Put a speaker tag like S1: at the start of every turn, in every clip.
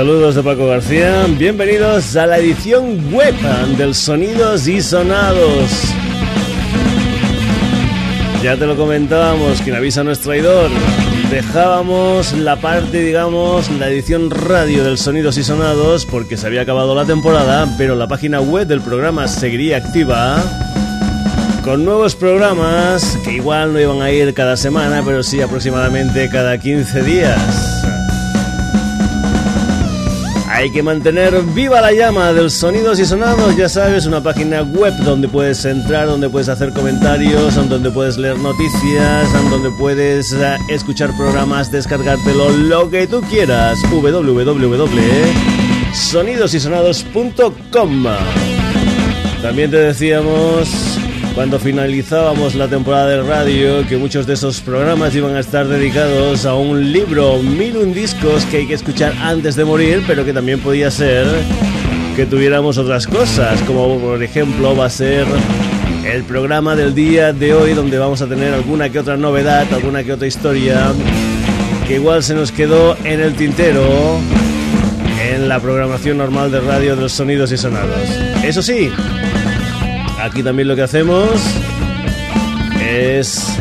S1: Saludos de Paco García, bienvenidos a la edición web del Sonidos y Sonados. Ya te lo comentábamos, quien avisa no es traidor. Dejábamos la parte, digamos, la edición radio del Sonidos y Sonados porque se había acabado la temporada, pero la página web del programa seguiría activa con nuevos programas que igual no iban a ir cada semana, pero sí aproximadamente cada 15 días. Hay que mantener viva la llama del sonidos y sonados, ya sabes, una página web donde puedes entrar, donde puedes hacer comentarios, donde puedes leer noticias, donde puedes eh, escuchar programas, descargártelo, lo que tú quieras. www.sonidosysonados.com También te decíamos cuando finalizábamos la temporada de radio que muchos de esos programas iban a estar dedicados a un libro, mil un discos que hay que escuchar antes de morir, pero que también podía ser que tuviéramos otras cosas, como por ejemplo va a ser el programa del día de hoy donde vamos a tener alguna que otra novedad, alguna que otra historia que igual se nos quedó en el tintero en la programación normal de radio de los sonidos y sonados. Eso sí, Aquí también lo que hacemos es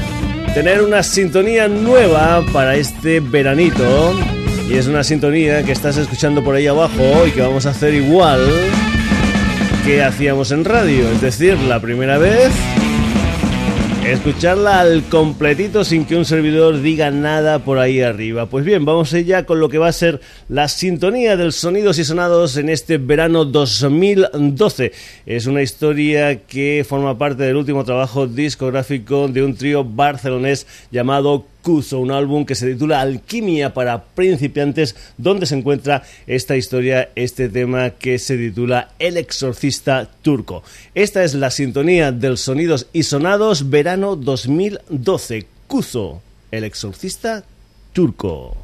S1: tener una sintonía nueva para este veranito. Y es una sintonía que estás escuchando por ahí abajo y que vamos a hacer igual que hacíamos en radio. Es decir, la primera vez escucharla al completito sin que un servidor diga nada por ahí arriba. Pues bien, vamos ya con lo que va a ser la sintonía del sonidos y sonados en este verano 2012. Es una historia que forma parte del último trabajo discográfico de un trío barcelonés llamado un álbum que se titula Alquimia para principiantes, donde se encuentra esta historia, este tema que se titula El exorcista turco. Esta es la sintonía del Sonidos y Sonados verano 2012. Cuzo, el exorcista turco.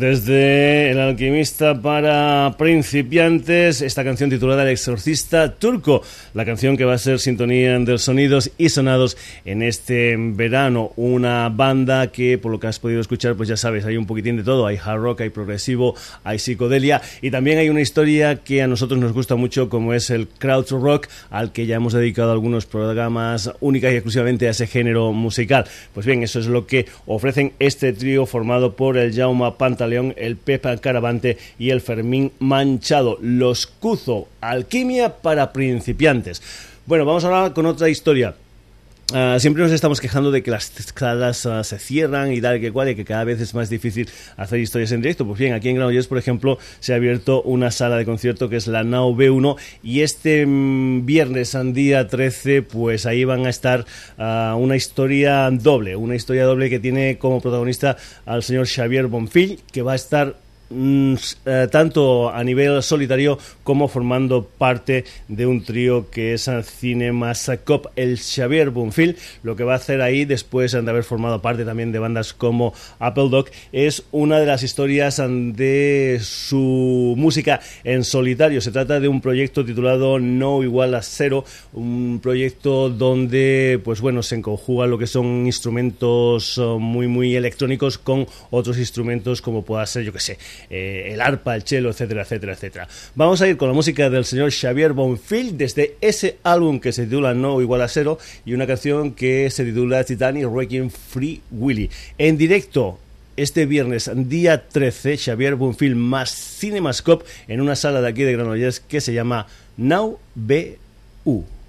S1: Desde El alquimista para principiantes, esta canción titulada El exorcista turco, la canción que va a ser sintonía de sonidos y sonados en este verano. Una banda que, por lo que has podido escuchar, pues ya sabes, hay un poquitín de todo. Hay hard rock, hay progresivo, hay psicodelia y también hay una historia que a nosotros nos gusta mucho como es el crowd rock, al que ya hemos dedicado algunos programas únicas y exclusivamente a ese género musical. Pues bien, eso es lo que ofrecen este trío formado por el Jauma Pant León, el Pepa Caravante y el Fermín Manchado. Los Cuzo, alquimia para principiantes. Bueno, vamos a hablar con otra historia. Ah, siempre nos estamos quejando de que las salas ah, se cierran y tal que cual y que cada vez es más difícil hacer historias en directo. Pues bien, aquí en Granollers, por ejemplo, se ha abierto una sala de concierto que es la Now B1 y este mm, viernes, día 13, pues ahí van a estar ah, una historia doble, una historia doble que tiene como protagonista al señor Xavier Bonfil, que va a estar tanto a nivel solitario como formando parte de un trío que es Cinemascop, el Xavier Bunfield. Lo que va a hacer ahí, después de haber formado parte también de bandas como Apple Dog, es una de las historias de su música en solitario. Se trata de un proyecto titulado No Igual a Cero, un proyecto donde, pues bueno, se conjuga lo que son instrumentos eh, muy, muy electrónicos con otros instrumentos como pueda ser, yo que sé, eh, el arpa, el cello, etcétera, etcétera, etcétera. Vamos a ir con la música del señor Xavier Bonfield desde ese álbum que se titula No Igual a Cero y una canción que se titula Titanic Wrecking Free Willy. En directo este viernes, día 13, Xavier Bonfield más Cinemascope en una sala de aquí de Granollers que se llama Now BU.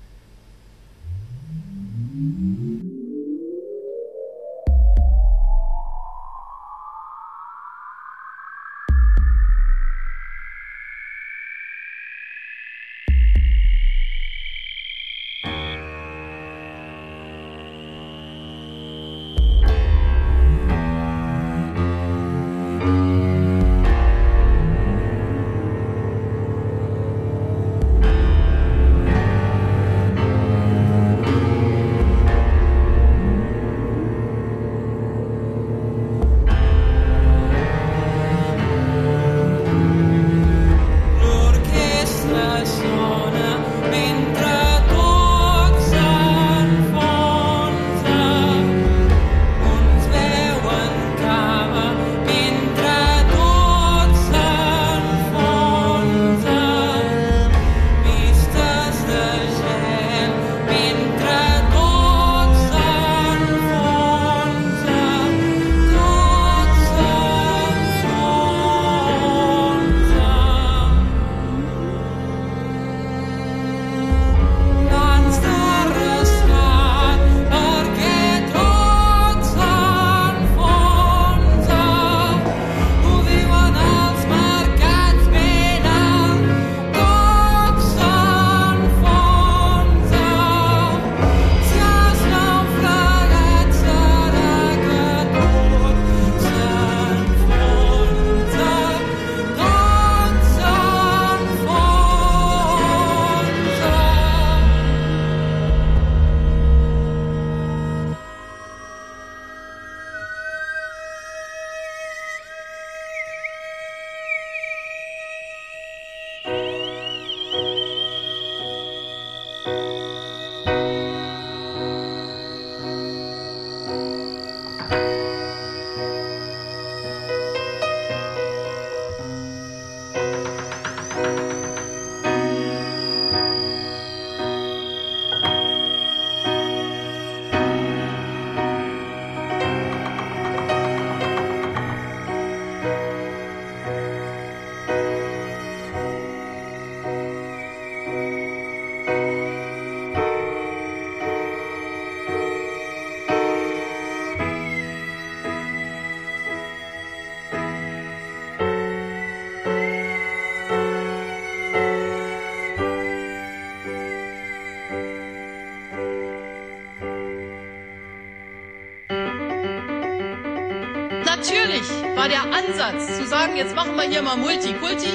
S2: Ansatz zu sagen, jetzt machen wir hier mal Multikulti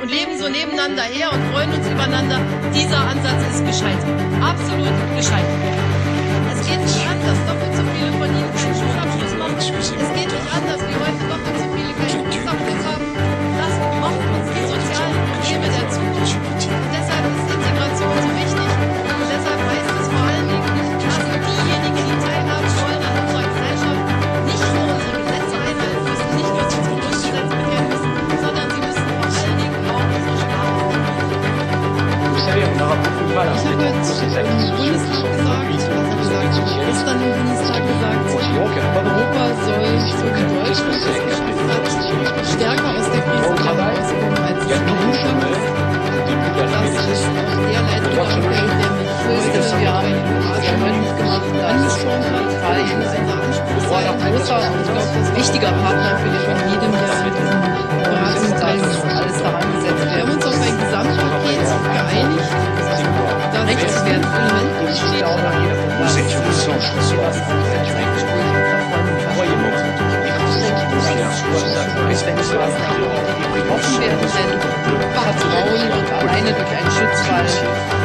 S2: und leben so nebeneinander her und freuen uns übereinander. Dieser Ansatz ist gescheitert. Absolut gescheitert. Es geht nicht an, dass doppelt so viele von Ihnen keinen Schulabschluss machen. Bundestag habe ich gesagt, gestern im Bundestag gesagt, Europa soll, so wie Deutschland es geschafft hat, stärker aus der Krise herauskommen, als es rausgekommen ist. Das ist auch der Leitgedanke, der wir haben Deutschland gemacht, angesprochen hat, weil ich muss unser Anspruch sei, ein großer und wichtiger Partner für die von jedem, der mit diesem Beratungsteil alles daran 素晴。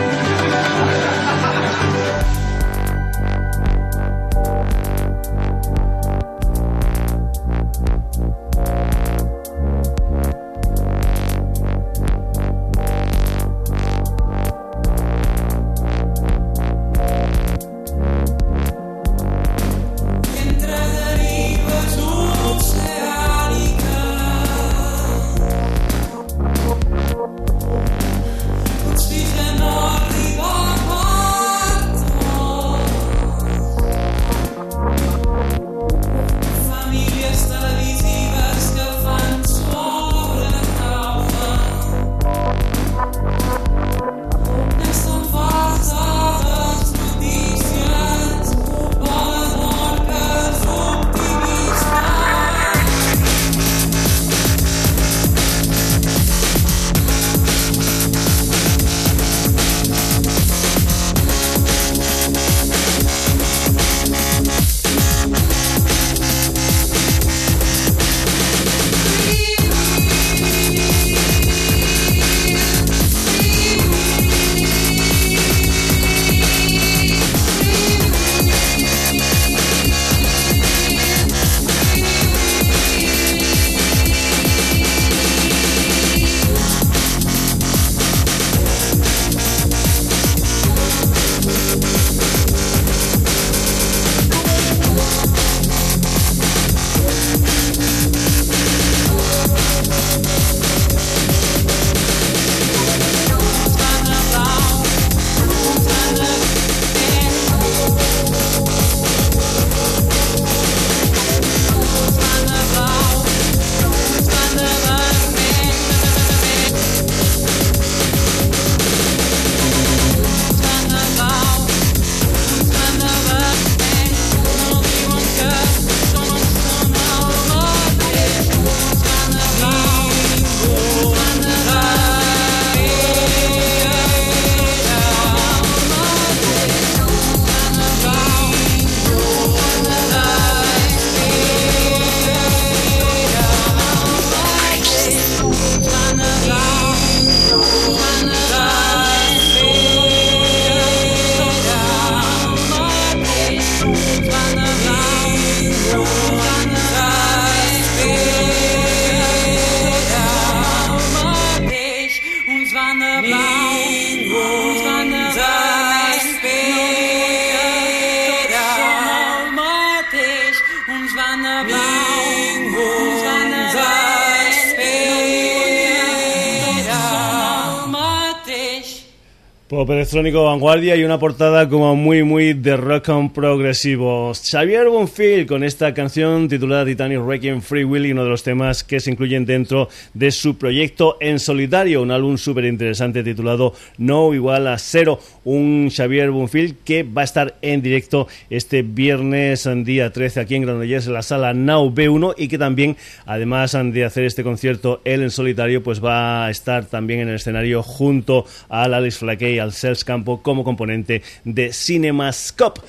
S1: Electrónico vanguardia y una portada como muy muy de rock and progresivo. Xavier Bonfil con esta canción titulada Titanic Requiem Free Will y uno de los temas que se incluyen dentro de su proyecto en solitario, un álbum súper interesante titulado No igual a cero, un Xavier Bonfil que va a estar en directo este viernes día 13 aquí en Granollers en la sala Now B1 y que también además de hacer este concierto él en solitario pues va a estar también en el escenario junto al Alice Flakey al Cells Campo como componente de Cinemascope.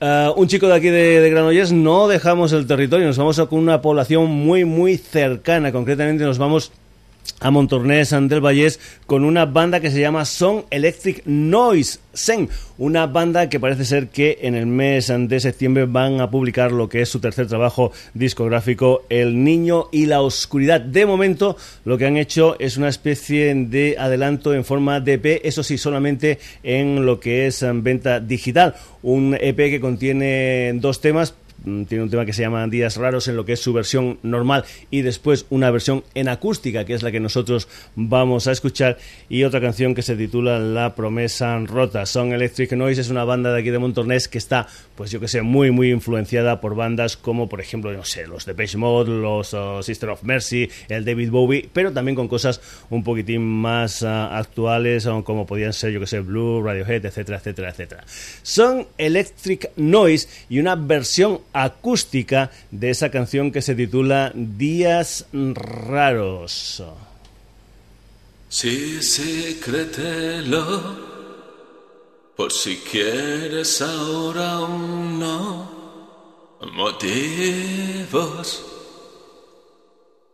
S1: Uh, un chico de aquí de, de, Granollers, no dejamos el territorio, nos vamos con una población muy, muy cercana. Concretamente, nos vamos a Montornés del Vallés con una banda que se llama Song Electric Noise Sen, una banda que parece ser que en el mes de septiembre van a publicar lo que es su tercer trabajo discográfico El Niño y la Oscuridad. De momento lo que han hecho es una especie de adelanto en forma de EP, eso sí, solamente en lo que es venta digital. Un EP que contiene dos temas, tiene un tema que se llama Días Raros en lo que es su versión normal y después una versión en acústica que es la que nosotros vamos a escuchar y otra canción que se titula La promesa rota. Son Electric Noise es una banda de aquí de Montornés que está pues yo que sé muy muy influenciada por bandas como por ejemplo no sé los Depeche Mode, los uh, Sister of Mercy, el David Bowie, pero también con cosas un poquitín más uh, actuales como podían ser yo que sé Blue, Radiohead, etcétera, etcétera, etcétera. Son Electric Noise y una versión acústica de esa canción que se titula Días Raros.
S3: Sí, créetelo. Por si quieres ahora no motivos,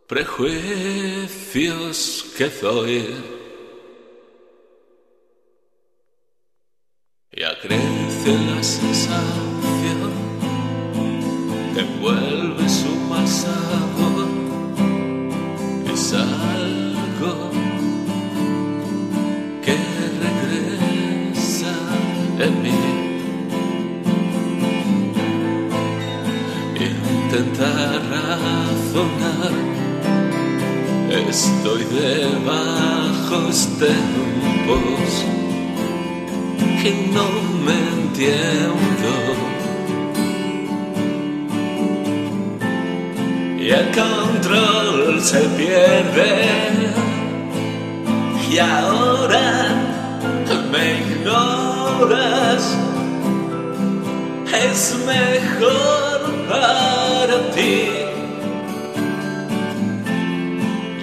S3: prejuicios que doy. Y crece la sensación, te envuelve su mal sabor, es algo que regresa en mí. Intentar razonar, estoy de un que no me entiendo. Y el control se pierde. Y ahora me ignoras. Es mejor para ti.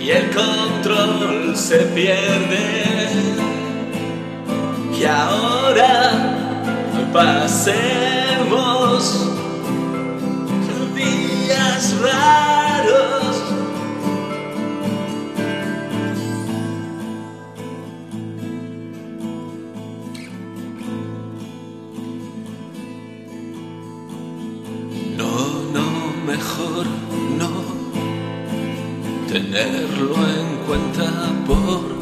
S3: Y el control se pierde y ahora pasemos días raros. Tenerlo en cuenta por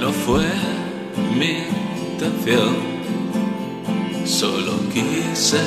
S3: no fue mi intención, solo quise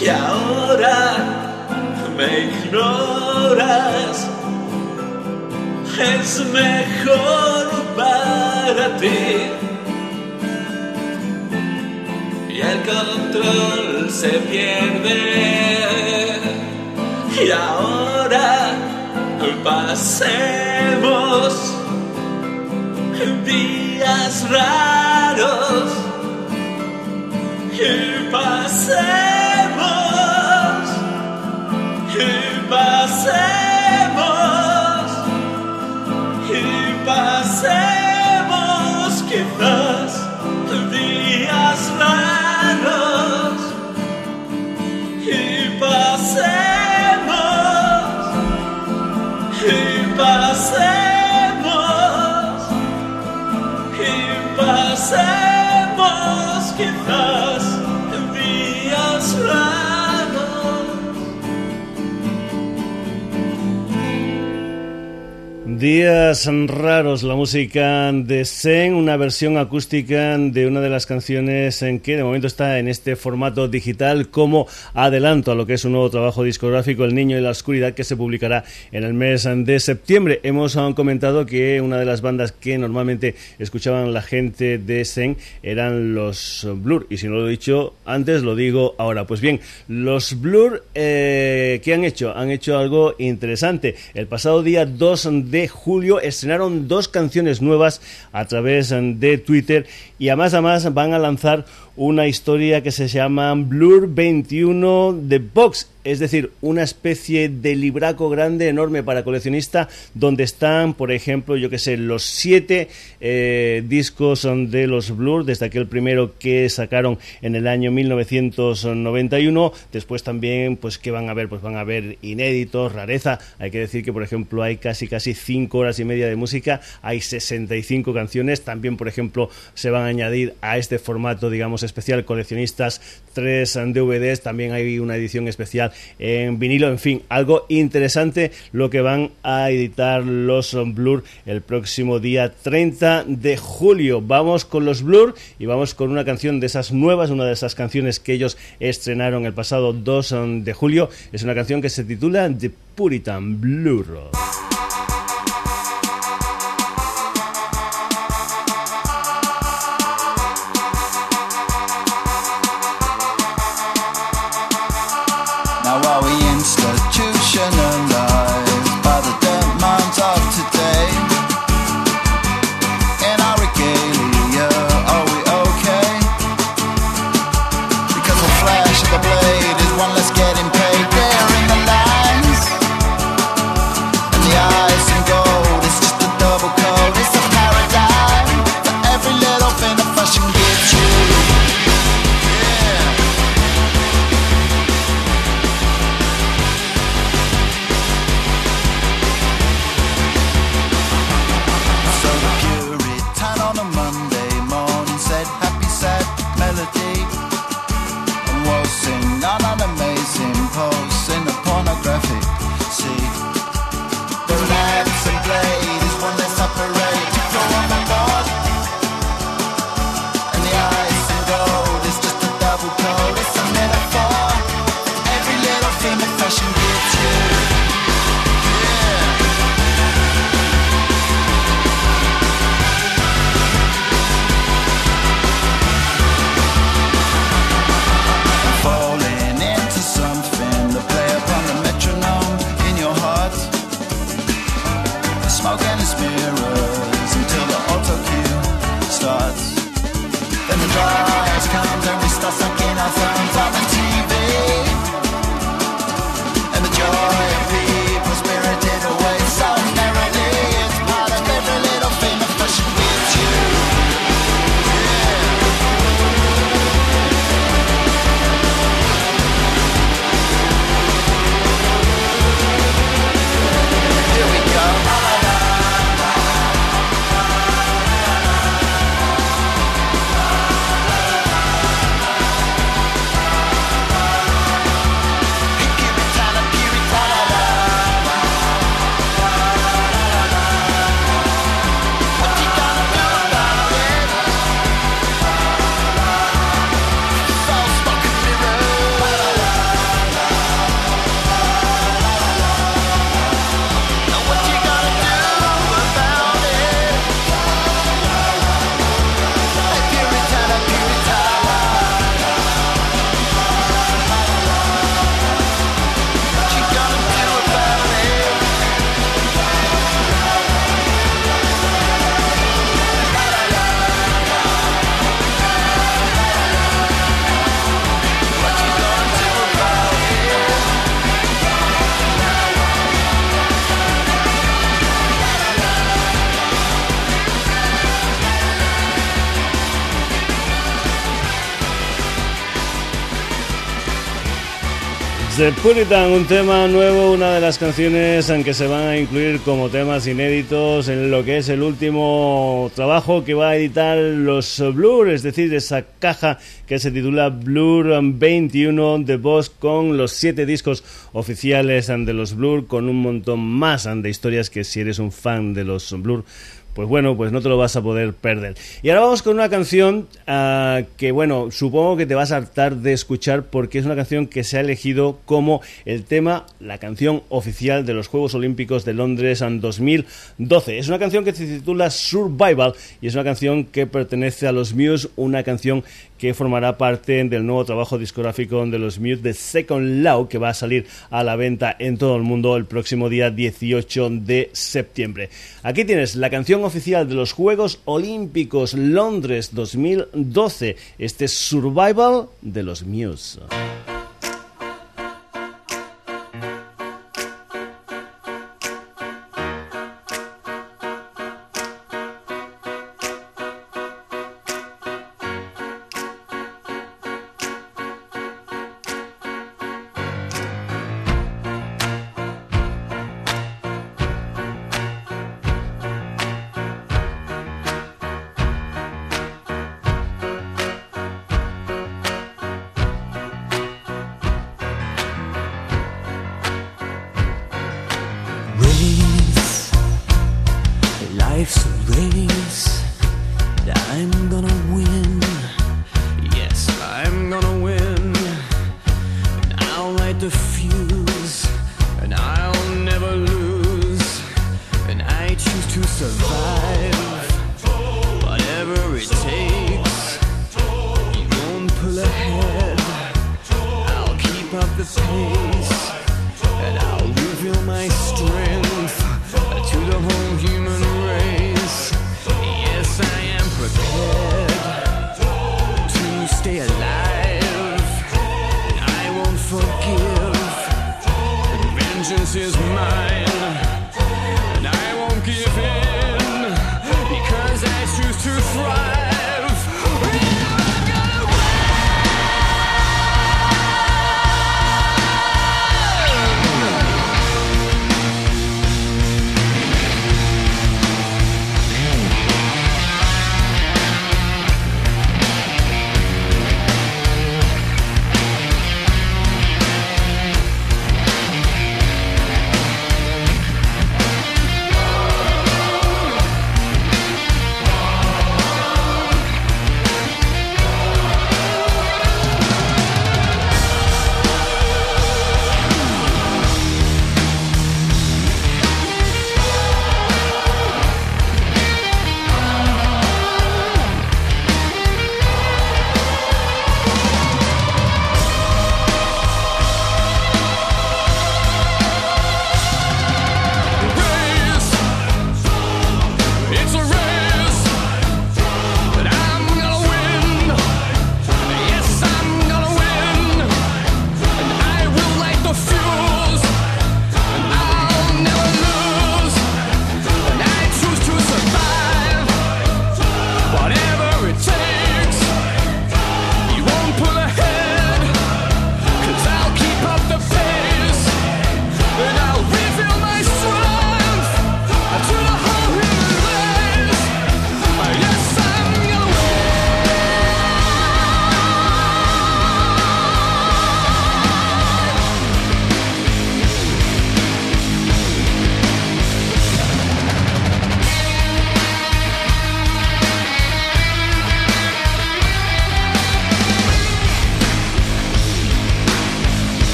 S3: y ahora me ignoras. Es mejor para ti. Y el control se pierde. Y ahora pasemos días raros y pasemos, y pasemos, y pasemos quizás días raros y pasemos, y pasemos, y pasemos quizás.
S1: Días raros, la música de Zen, una versión acústica de una de las canciones en que de momento está en este formato digital como adelanto a lo que es un nuevo trabajo discográfico, El Niño y la Oscuridad, que se publicará en el mes de septiembre. Hemos comentado que una de las bandas que normalmente escuchaban la gente de Zen eran los Blur, y si no lo he dicho antes, lo digo ahora. Pues bien, los Blur, eh, ¿qué han hecho? Han hecho algo interesante. El pasado día 2 de julio estrenaron dos canciones nuevas a través de Twitter y además además van a lanzar una historia que se llama Blur 21 The Box es decir, una especie de libraco grande, enorme para coleccionista, donde están, por ejemplo, yo que sé, los siete eh, discos de los Blur, desde aquel primero que sacaron en el año 1991. Después también, pues, ¿qué van a ver? Pues van a ver inéditos, rareza. Hay que decir que, por ejemplo, hay casi, casi cinco horas y media de música, hay 65 canciones. También, por ejemplo, se van a añadir a este formato, digamos, especial coleccionistas tres DVDs. También hay una edición especial en vinilo. En fin, algo interesante lo que van a editar los Blur el próximo día 30 de julio. Vamos con los Blur y vamos con una canción de esas nuevas, una de esas canciones que ellos estrenaron el pasado 2 de julio. Es una canción que se titula The Puritan Blur. The Puritan, un tema nuevo, una de las canciones en que se van a incluir como temas inéditos en lo que es el último trabajo que va a editar los Blur, es decir, esa caja que se titula Blur 21 de Boss con los siete discos oficiales de los Blur, con un montón más de historias que si eres un fan de los Blur pues bueno, pues no te lo vas a poder perder. Y ahora vamos con una canción ah, que, bueno, supongo que te vas a hartar de escuchar porque es una canción que se ha elegido como el tema, la canción oficial de los Juegos Olímpicos de Londres en 2012. Es una canción que se titula Survival y es una canción que pertenece a los Muse, una canción que formará parte del nuevo trabajo discográfico de los Muse de Second Law, que va a salir a la venta en todo el mundo el próximo día 18 de septiembre. Aquí tienes la canción oficial de los Juegos Olímpicos Londres 2012. Este es Survival de los Muse.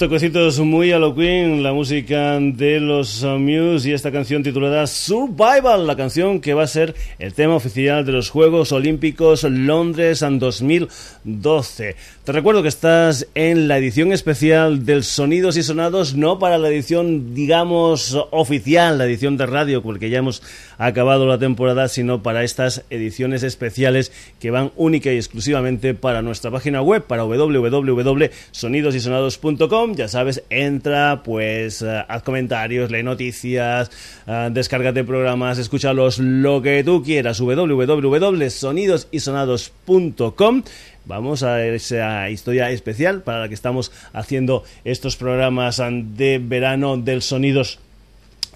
S1: Toquecitos muy a lo Queen, la música de los Muse y esta canción titulada Survival, la canción que va a ser el tema oficial de los Juegos Olímpicos Londres en 2012. Te recuerdo que estás en la edición especial del Sonidos y Sonados, no para la edición, digamos, oficial, la edición de radio, porque ya hemos acabado la temporada, sino para estas ediciones especiales que van única y exclusivamente para nuestra página web, para www.sonidosysonados.com. Ya sabes, entra, pues, eh, haz comentarios, lee noticias, eh, descárgate programas, escúchalos, lo que tú quieras, www.sonidosysonados.com. Vamos a esa historia especial para la que estamos haciendo estos programas de verano del Sonidos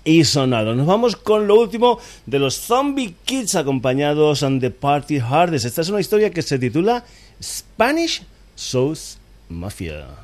S1: y Sonados. Nos vamos con lo último de los Zombie Kids acompañados en The Party Hardest. Esta es una historia que se titula Spanish Sauce Mafia.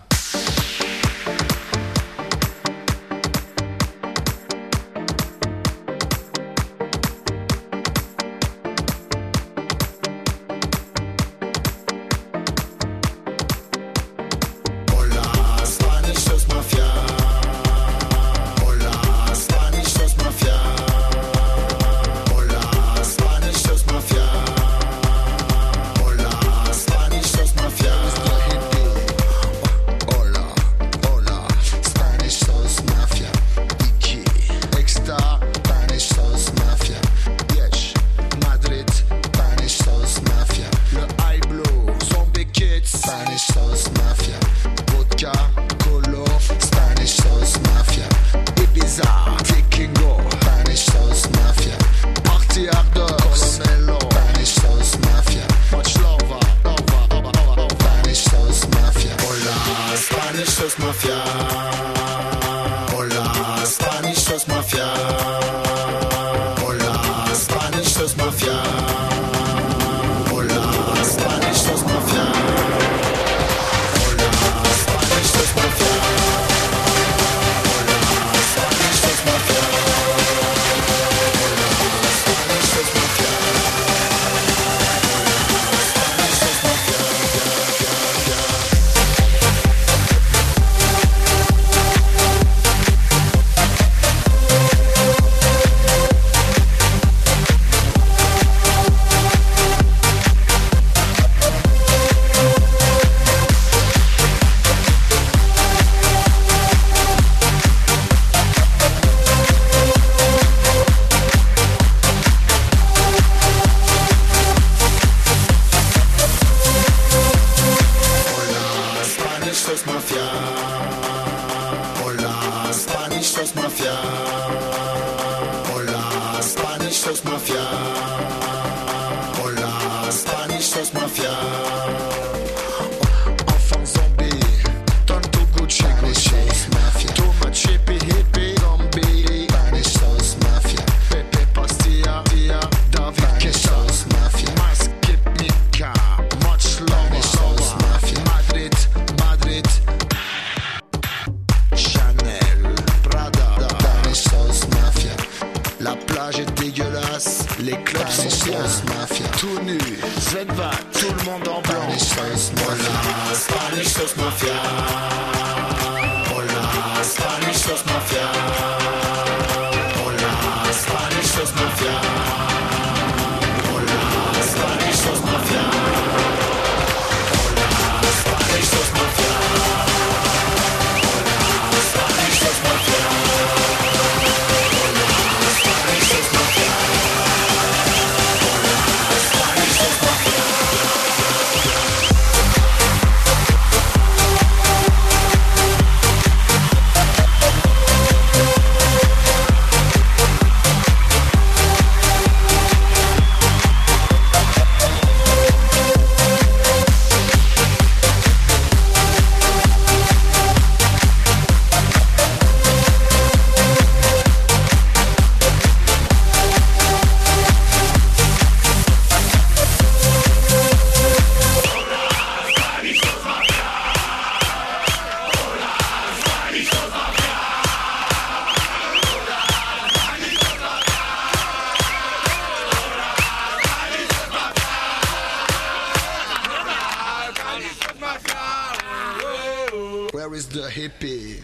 S4: Hippie?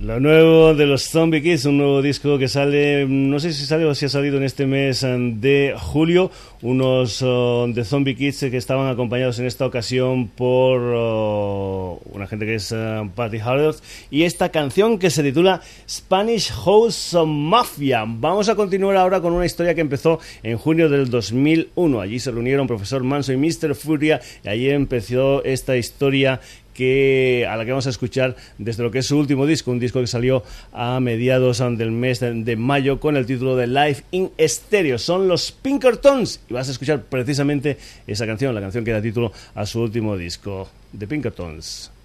S1: Lo nuevo de los Zombie Kids, un nuevo disco que sale, no sé si sale o si ha salido en este mes eh, de julio, unos oh, de Zombie Kids que estaban acompañados en esta ocasión por oh, una gente que es eh, Patty Hardot y esta canción que se titula Spanish House Mafia. Vamos a continuar ahora con una historia que empezó en junio del 2001. Allí se reunieron profesor Manso y Mr. Furia y allí empezó esta historia a la que vamos a escuchar desde lo que es su último disco, un disco que salió a mediados del mes de, mayo con el título de Live in Stereo. Son los Pinkertons y vas a escuchar precisamente esa canción, la canción que da título a su último disco, The Pinkertons.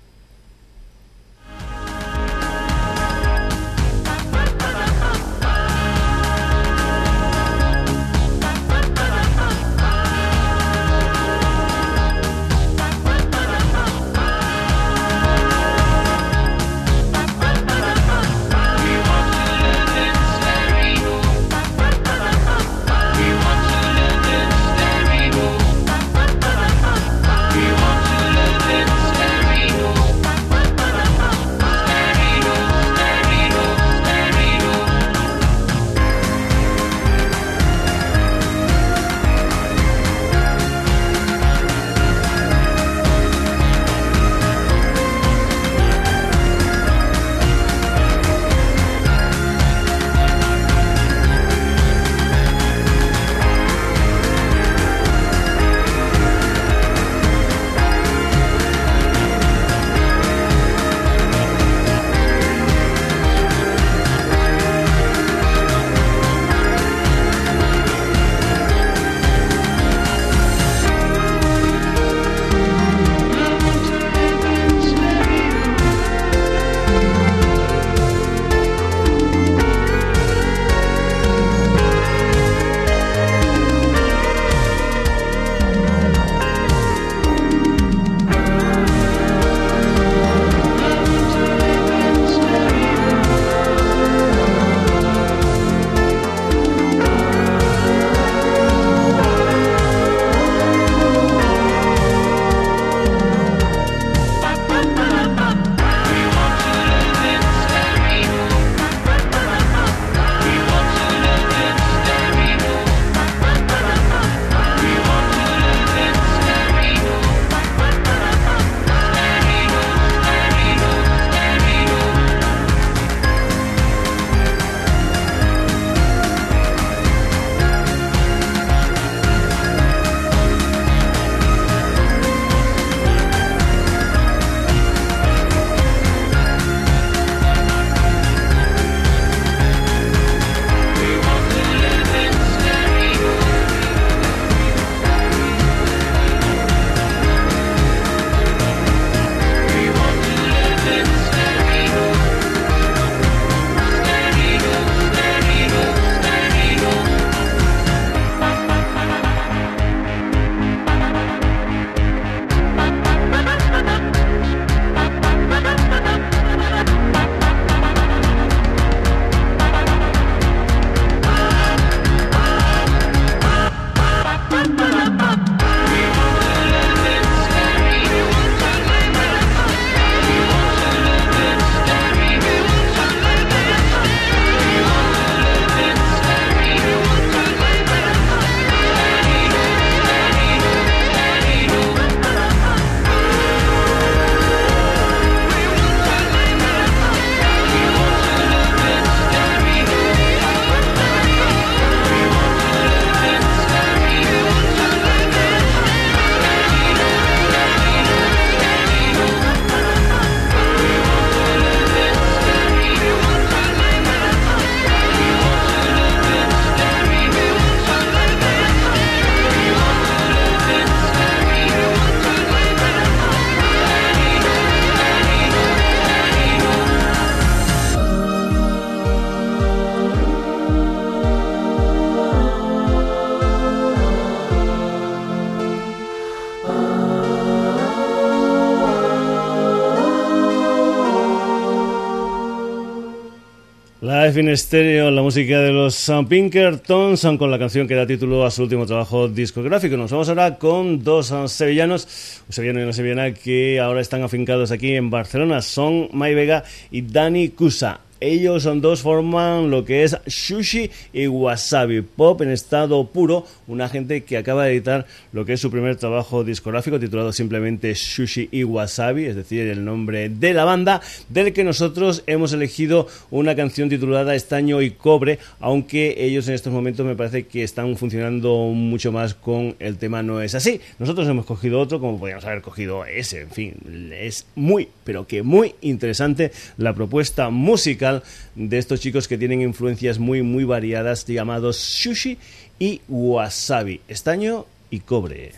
S3: Live in Stereo,
S1: la música de los Pinkerton, son con la canción que da título a su último trabajo discográfico. Nos vamos ahora con dos sevillanos, un sevillano y una sevillana que ahora están afincados aquí en Barcelona. Son Mai Vega y Dani Cusa. Ellos son dos forman lo que es Sushi y Wasabi Pop en estado puro, una gente que acaba de editar lo que es su primer trabajo discográfico titulado simplemente Sushi y Wasabi, es decir, el nombre de la banda, del que nosotros hemos elegido una canción titulada Estaño y Cobre, aunque ellos en estos momentos me parece que están funcionando mucho más con el tema No es así. Nosotros hemos cogido otro como podríamos haber cogido ese, en fin, es muy, pero que muy interesante la propuesta musical de estos chicos que tienen influencias muy, muy variadas llamados sushi y wasabi, estaño y cobre.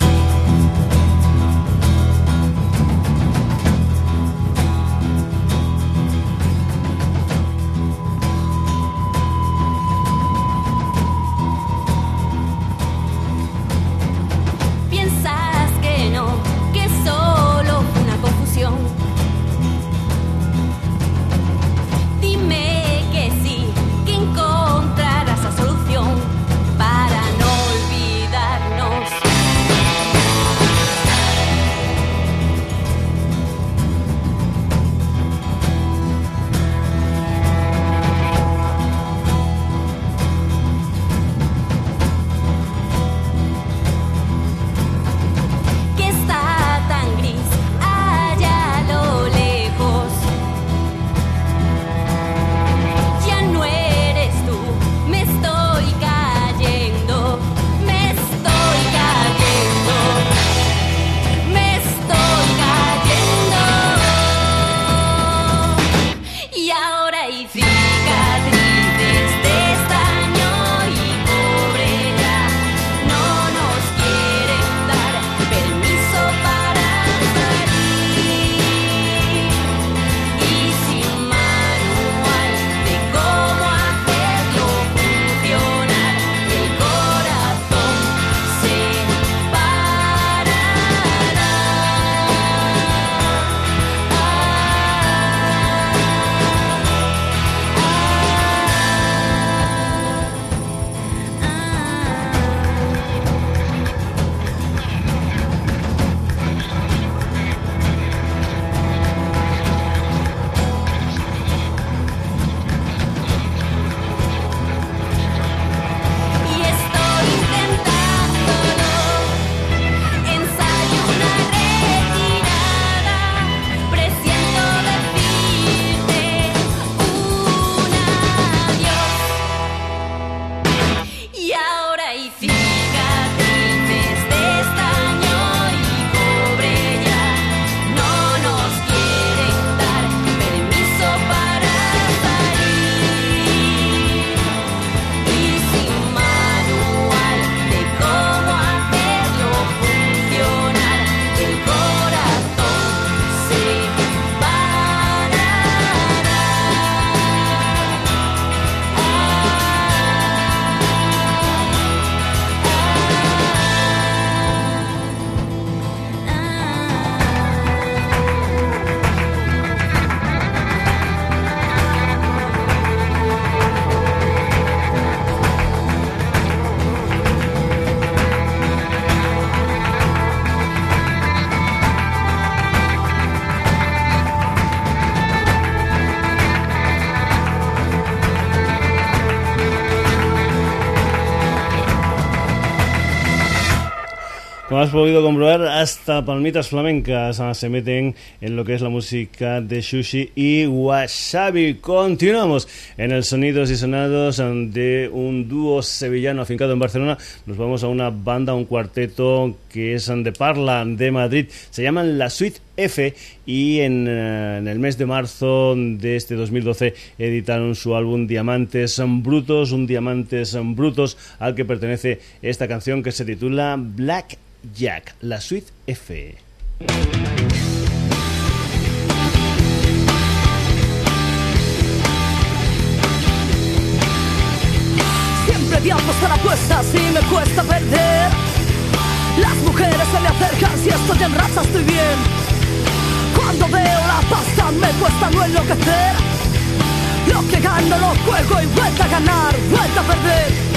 S1: Has podido comprobar, hasta palmitas flamencas ah, se meten en lo que es la música de Sushi y Wasabi. Continuamos en el Sonidos y Sonados de un dúo sevillano afincado en Barcelona. Nos vamos a una banda, un cuarteto que es de Parla, de Madrid. Se llaman La Suite F y en, en, el mes de marzo de este 2012 editaron su álbum Diamantes Brutos, un Diamantes Brutos al que pertenece esta canción que se titula Black Jack, la suite F.
S5: Siempre diablos a la apuesta si me cuesta perder. Las mujeres se me acercan si estoy en raza estoy bien. Cuando veo la pasta me cuesta no enloquecer. Lo que gano lo juego y vuelta a ganar, vuelta a perder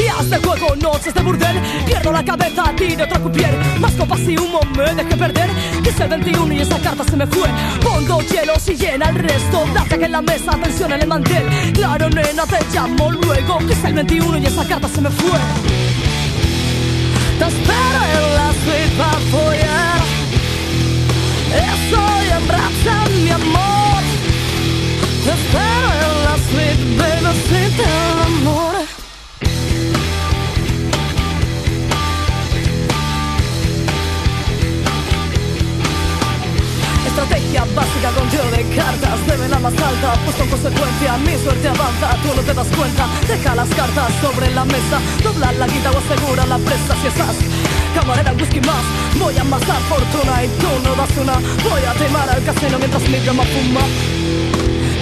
S5: Días de juego, noches de burdel. Pierdo la cabeza, tiro otra cupier. Más copas y humo me dejé perder. Dice el 21 y esa carta se me fue. Pongo hielos y llena el resto. Date que en la mesa, tensión en el mantel. Claro nena, te llamo luego. Dice el 21 y esa carta se me fue. Te espero en la suite para follar. Estoy en raza, mi amor. Te espero en la suite, baby, suite del amor Estrategia básica con tiro de cartas. Debe la más alta, pues con consecuencia Mi suerte avanza, tú no te das cuenta Deja las cartas sobre la mesa. Dobla la guita o asegura la presa Si estás. Camarera, whisky más. Voy a amasar fortuna y tú no das una. Voy a timar al casino mientras mi llama fuma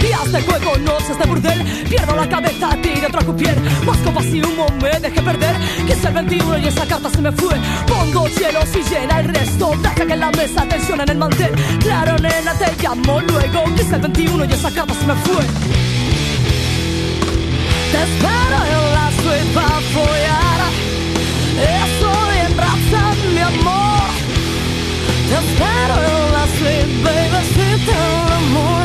S5: Días de juego, noches de burdel Pierdo la cabeza, tiro otra cupier Más copas y humo me dejé perder. Que es el 21 y esa carta se me fue. Pongo hielos y llena el resto. Deja que la mesa tensión en el mantel. Claro nena te llamo luego. Que es el 21 y esa carta se me fue. Te espero en la suite para follar. Estoy en raza mi amor. Te espero en la suite baby suite del amor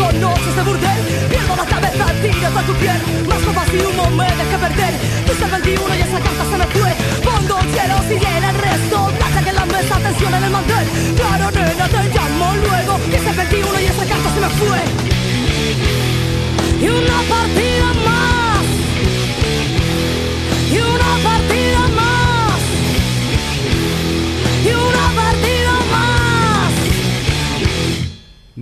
S5: Días de burdel Pierdo la cabeza, tiras a tu piel. Más copas y humo me dejé perder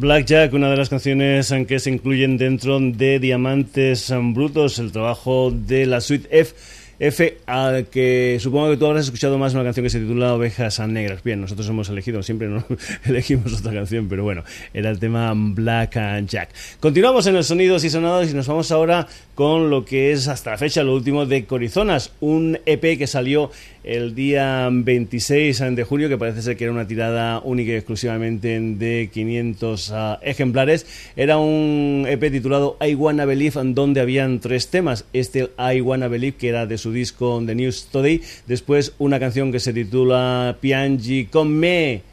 S1: Blackjack, una de las canciones que se incluyen dentro de Diamantes Brutos, el trabajo de la suite F. F, al que supongo que tú habrás escuchado más una canción que se titula Ovejas Negras. Bien, nosotros hemos elegido, siempre no elegimos otra canción, pero bueno, era el tema Black Jack. Continuamos en el Sonidos y Sonados y nos vamos ahora con lo que es hasta la fecha lo último de Corizonas, un EP que salió el día 26 de julio, que parece ser que era una tirada única y exclusivamente de 500 uh, ejemplares. Era un EP titulado I Wanna Believe, donde habían tres temas. Este I Wanna Believe, que era de su disco The News Today. Después una canción que se titula Piangi con me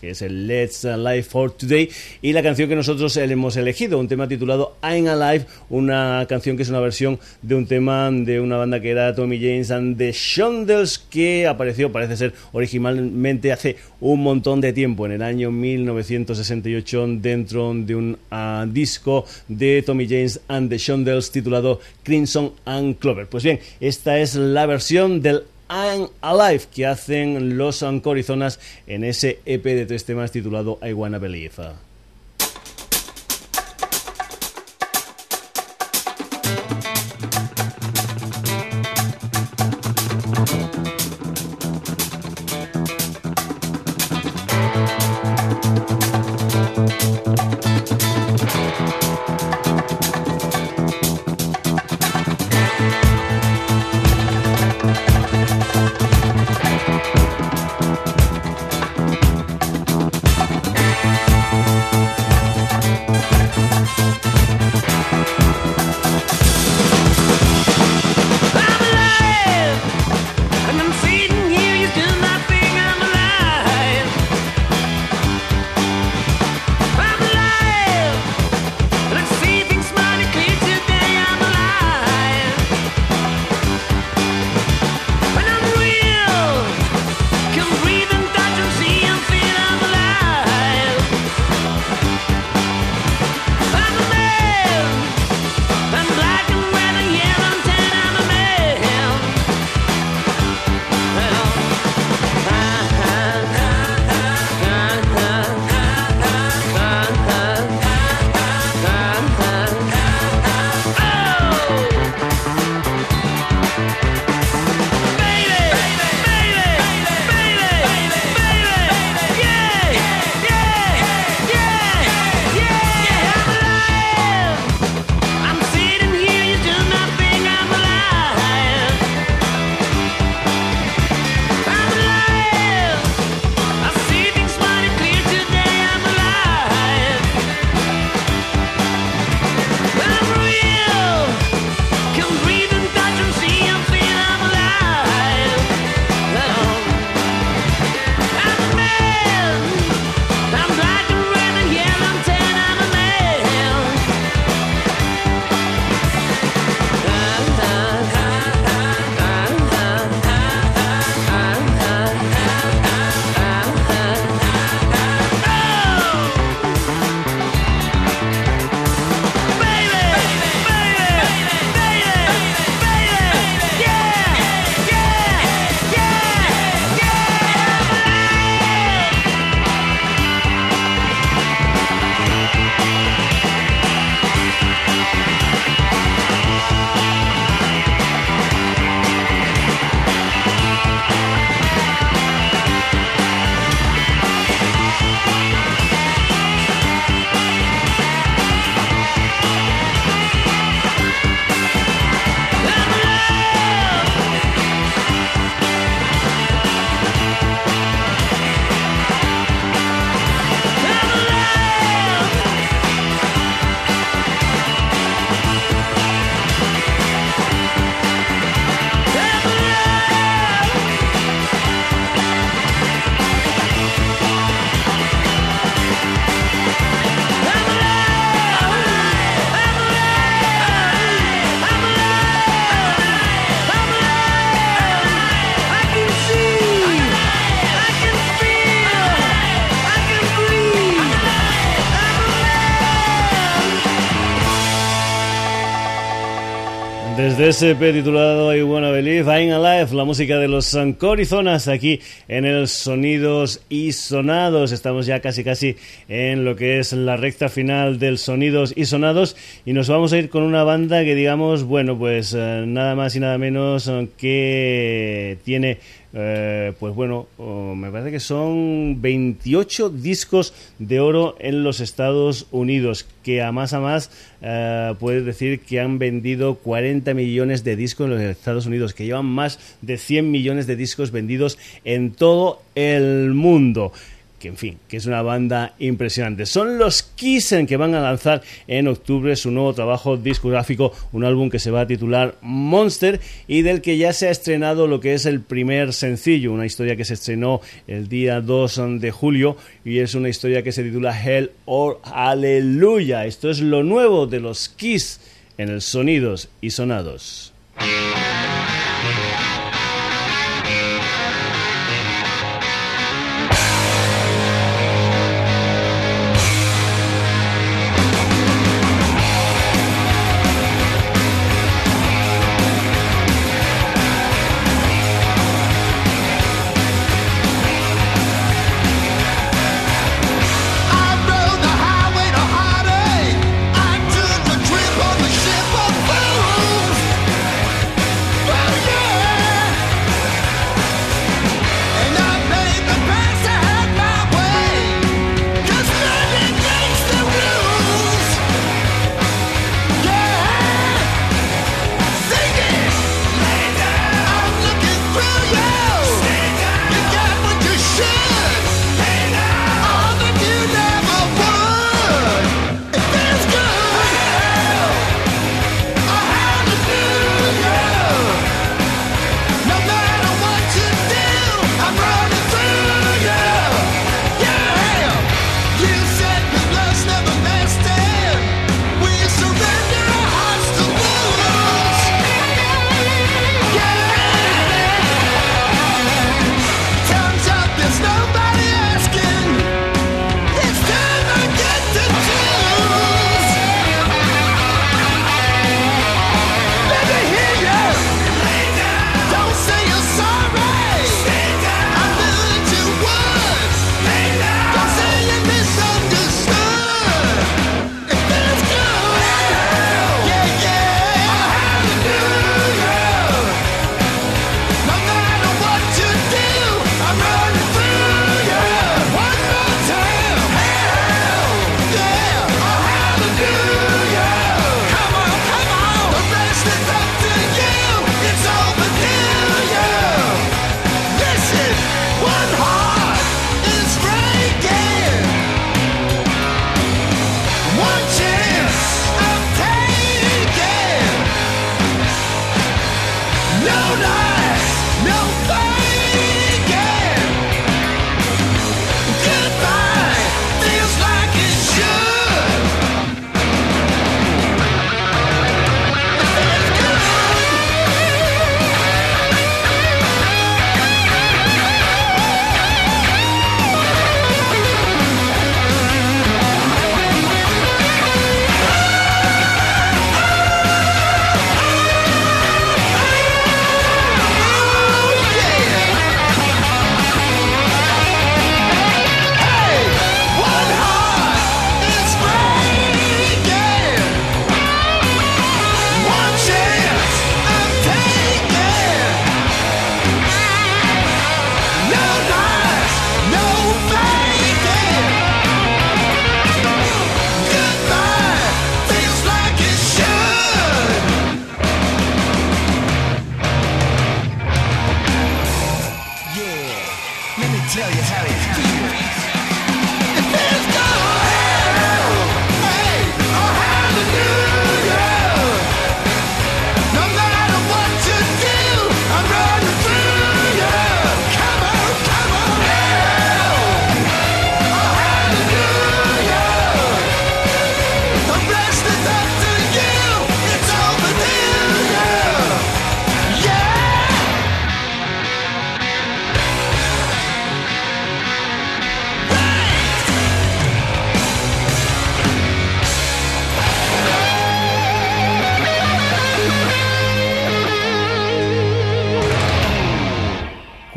S1: que es el Let's Live for Today, y la canción que nosotros hemos elegido, un tema titulado I'm Alive, una canción que es una versión de un tema de una banda que era Tommy James and the Shondells, que apareció, parece ser, originalmente hace un montón de tiempo, en el año 1968, dentro de un uh, disco de Tommy James and the Shondells titulado Crimson and Clover. Pues bien, esta es la versión del I'm Alive que hacen los Ancorizonas en ese EP de tres temas titulado I Wanna Believe. Ese EP titulado I Wanna Believe, I'm Alive, la música de los Corizonas aquí en el Sonidos y Sonados. Estamos ya casi casi en lo que es la recta final del Sonidos y Sonados y nos vamos a ir con una banda que digamos, bueno, pues eh, nada más y nada menos que tiene eh, pues bueno, oh, me parece que son 28 discos de oro en los Estados Unidos, que a más a más eh, puedes decir que han vendido 40 millones de discos en los Estados Unidos, que llevan más de 100 millones de discos vendidos en todo el mundo que en fin, que es una banda impresionante. Son los Kissen que van a lanzar en octubre su nuevo trabajo discográfico, un álbum que se va a titular Monster y del que ya se ha estrenado lo que es el primer sencillo, una historia que se estrenó el día 2 de julio y es una historia que se titula Hell or Hallelujah. Esto es lo nuevo de los Kiss en el Sonidos y Sonados.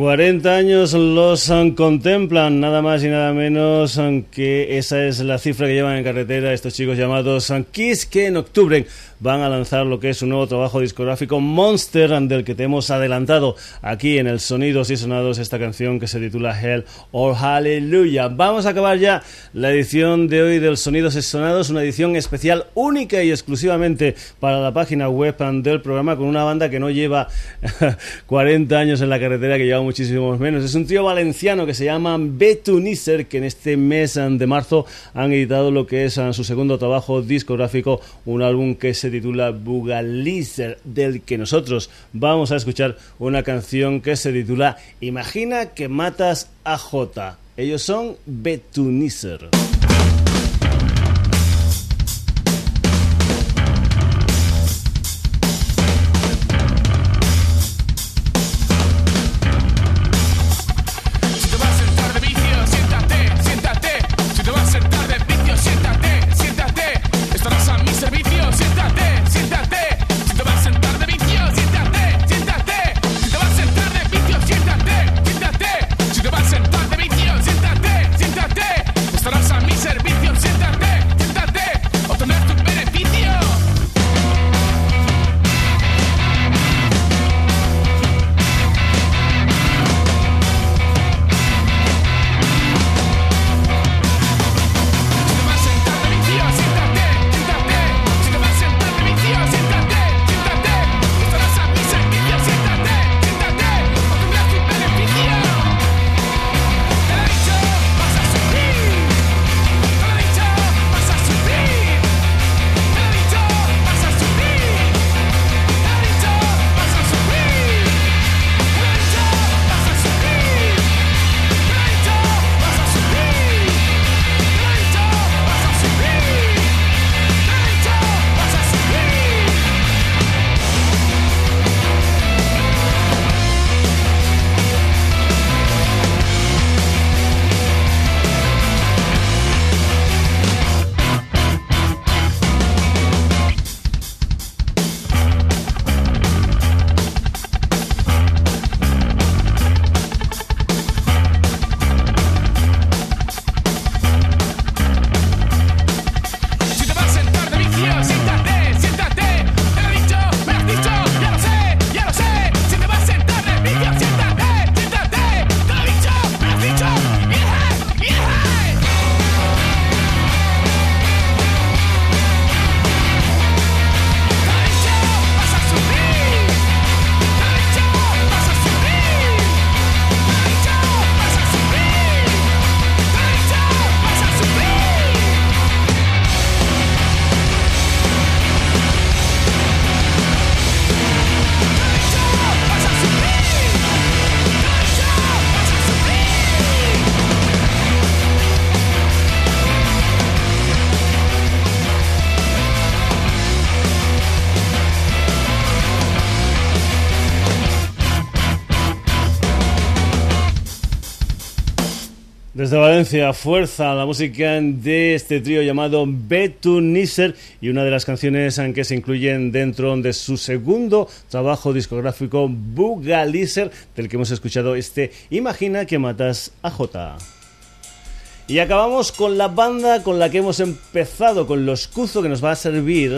S1: 40 años los contemplan, nada más y nada menos que esa es la cifra que llevan en carretera estos chicos llamados Kiss, que en octubre van a lanzar lo que es un nuevo trabajo discográfico Monster, del que te hemos adelantado aquí en el Sonidos y Sonados esta canción que se titula Hell or Hallelujah. Vamos a acabar ya la edición de hoy del Sonidos y Sonados, una edición especial única y exclusivamente para la página web del programa con una banda que no lleva 40 años en la carretera, que lleva muchísimos menos. Es un tío valenciano que se llama Betuniser, que en este mes de marzo han editado lo que es su segundo trabajo discográfico, un álbum que se titula Bugalizer, del que nosotros vamos a escuchar una canción que se titula Imagina que matas a J. Ellos son Betuniser. Desde Valencia, fuerza la música de este trío llamado Betuniser y una de las canciones en que se incluyen dentro de su segundo trabajo discográfico Bugaliser, del que hemos escuchado este Imagina que matas a J. Y acabamos con la banda con la que hemos empezado, con los Cuzo, que nos va a servir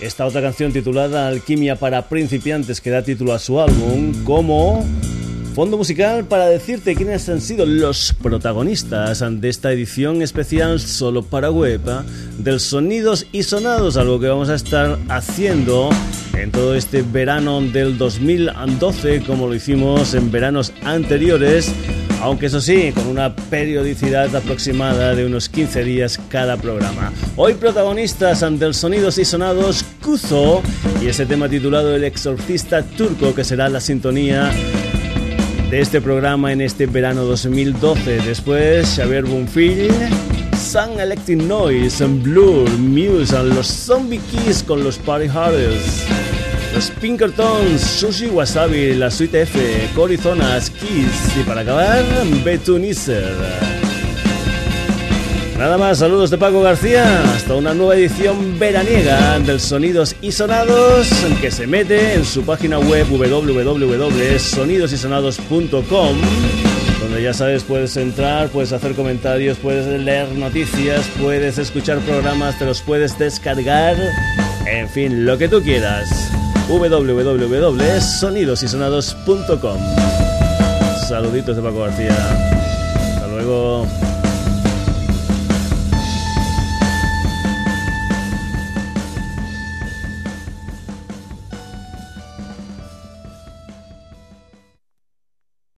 S1: esta otra canción titulada Alquimia para principiantes, que da título a su álbum, como Fondo musical para decirte quiénes han sido los protagonistas de esta edición especial solo para web ¿eh? del Sonidos y Sonados, algo que vamos a estar haciendo en todo este verano del 2012 como lo hicimos en veranos anteriores, aunque eso sí, con una periodicidad aproximada de unos 15 días cada programa. Hoy protagonistas del Sonidos y Sonados, Kuzo y ese tema titulado El exorcista turco que será la sintonía de este programa en este verano 2012. Después, Xavier Bunfield, Sun Electric Noise, Blur, Muse, los Zombie Keys con los Party Harders, los Pinkertons, Sushi Wasabi, la Suite F, Corizonas, Kiss y para acabar, Betunizer. Nada más, saludos de Paco García. Hasta una nueva edición veraniega del Sonidos y Sonados que se mete en su página web www.sonidosysonados.com donde ya sabes puedes entrar, puedes hacer comentarios, puedes leer noticias, puedes escuchar programas, te los puedes descargar, en fin, lo que tú quieras. www.sonidosysonados.com Saluditos de Paco García. Hasta luego.